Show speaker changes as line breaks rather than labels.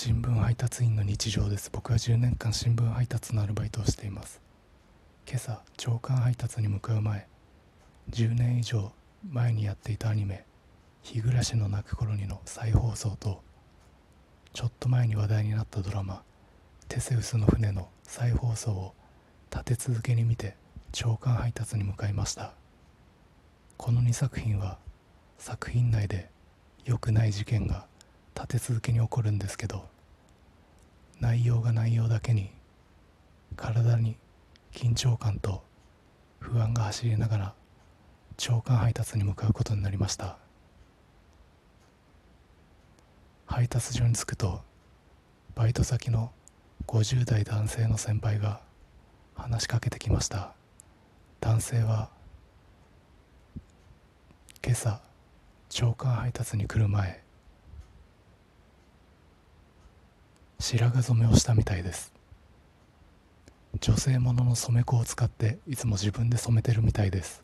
新聞配達員の日常です。僕は10年間新聞配達のアルバイトをしています。今朝朝刊配達に向かう前10年以上前にやっていたアニメ「日暮らしの泣く頃に」の再放送とちょっと前に話題になったドラマ「テセウスの船」の再放送を立て続けに見て朝刊配達に向かいました。この2作品は作品内で良くない事件が立て続けに起こるんですけど内容が内容だけに体に緊張感と不安が走りながら朝刊配達に向かうことになりました。配達所に着くとバイト先の50代男性の先輩が話しかけてきました。男性は今朝朝刊配達に来る前白髪染めをしたみたいです。女性ものの染め粉を使っていつも自分で染めてるみたいです。